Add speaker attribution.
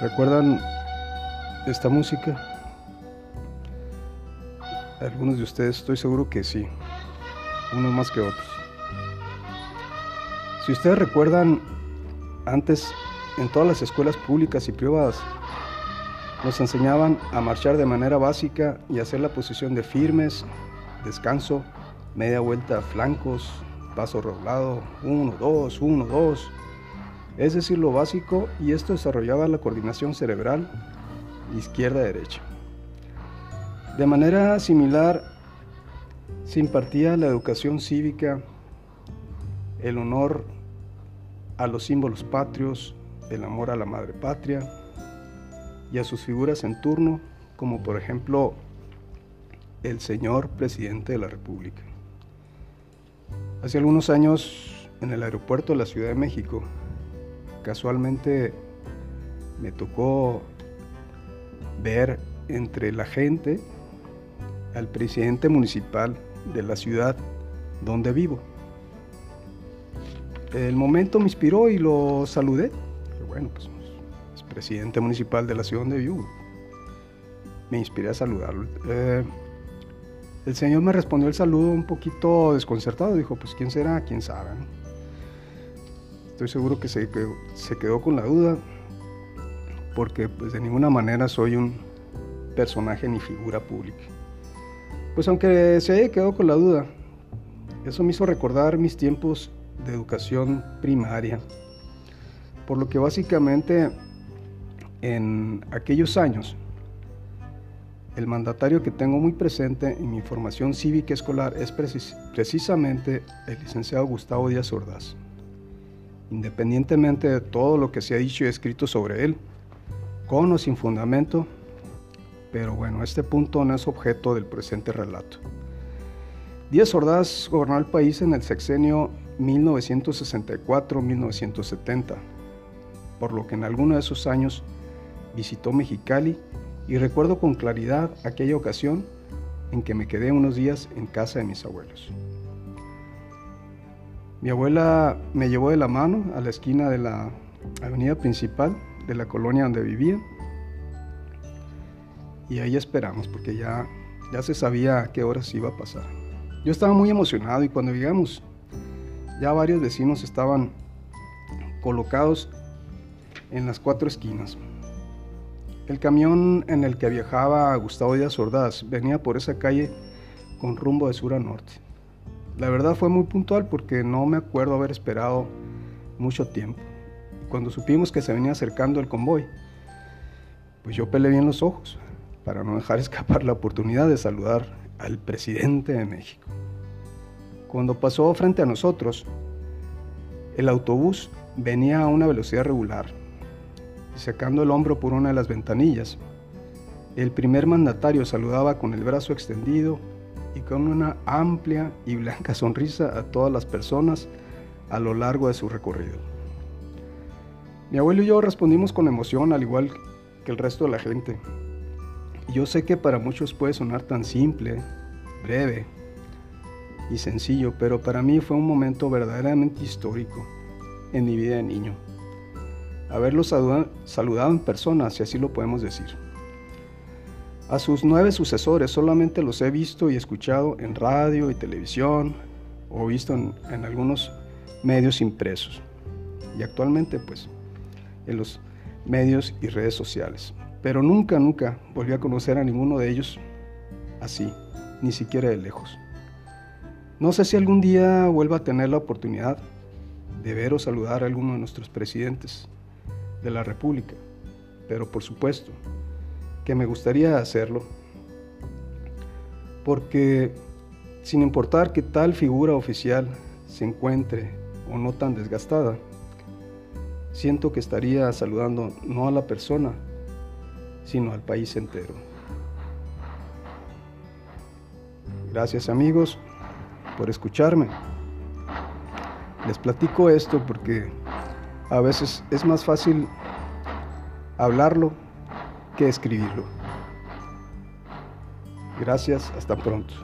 Speaker 1: ¿Recuerdan esta música? Algunos de ustedes estoy seguro que sí, unos más que otros. Si ustedes recuerdan, antes en todas las escuelas públicas y privadas nos enseñaban a marchar de manera básica y hacer la posición de firmes, descanso, media vuelta, flancos, paso roblado, uno, dos, uno, dos. Es decir, lo básico y esto desarrollaba la coordinación cerebral izquierda-derecha. De manera similar, se impartía la educación cívica, el honor a los símbolos patrios, el amor a la madre patria y a sus figuras en turno, como por ejemplo el señor presidente de la República. Hace algunos años, en el aeropuerto de la Ciudad de México, casualmente me tocó ver entre la gente al presidente municipal de la ciudad donde vivo. El momento me inspiró y lo saludé. Bueno, pues es presidente municipal de la ciudad donde vivo. Me inspiré a saludarlo. Eh, el señor me respondió el saludo un poquito desconcertado. Dijo, pues quién será, quién sabe. Estoy seguro que se quedó, se quedó con la duda porque pues de ninguna manera soy un personaje ni figura pública. Pues aunque se quedó con la duda, eso me hizo recordar mis tiempos de educación primaria, por lo que básicamente en aquellos años el mandatario que tengo muy presente en mi formación cívica escolar es precisamente el licenciado Gustavo Díaz Ordaz. Independientemente de todo lo que se ha dicho y escrito sobre él, con o sin fundamento, pero bueno, este punto no es objeto del presente relato. Díaz Ordaz gobernó el país en el sexenio 1964-1970, por lo que en alguno de esos años visitó Mexicali y recuerdo con claridad aquella ocasión en que me quedé unos días en casa de mis abuelos. Mi abuela me llevó de la mano a la esquina de la avenida principal de la colonia donde vivía y ahí esperamos porque ya, ya se sabía qué horas iba a pasar. Yo estaba muy emocionado y cuando llegamos ya varios vecinos estaban colocados en las cuatro esquinas. El camión en el que viajaba Gustavo Díaz Ordaz venía por esa calle con rumbo de sur a norte. La verdad fue muy puntual porque no me acuerdo haber esperado mucho tiempo. Cuando supimos que se venía acercando el convoy, pues yo pelé bien los ojos para no dejar escapar la oportunidad de saludar al presidente de México. Cuando pasó frente a nosotros, el autobús venía a una velocidad regular, sacando el hombro por una de las ventanillas. El primer mandatario saludaba con el brazo extendido y con una amplia y blanca sonrisa a todas las personas a lo largo de su recorrido. Mi abuelo y yo respondimos con emoción, al igual que el resto de la gente. Yo sé que para muchos puede sonar tan simple, breve y sencillo, pero para mí fue un momento verdaderamente histórico en mi vida de niño. Haberlo saludado en persona, si así lo podemos decir. A sus nueve sucesores solamente los he visto y escuchado en radio y televisión o visto en, algunos medios impresos y actualmente pues en los medios y redes sociales. Pero nunca, nunca volví a conocer a ninguno de ellos así, ni siquiera de lejos. No sé si algún día vuelva a tener la oportunidad de ver o saludar a alguno de nuestros presidentes de la República, pero por supuesto que me gustaría hacerlo, porque sin importar que tal figura oficial se encuentre o no tan desgastada, siento que estaría saludando no a la persona, sino al país entero. Gracias amigos por escucharme. Les platico esto porque a veces es más fácil hablarlo que escribirlo. Gracias, hasta pronto.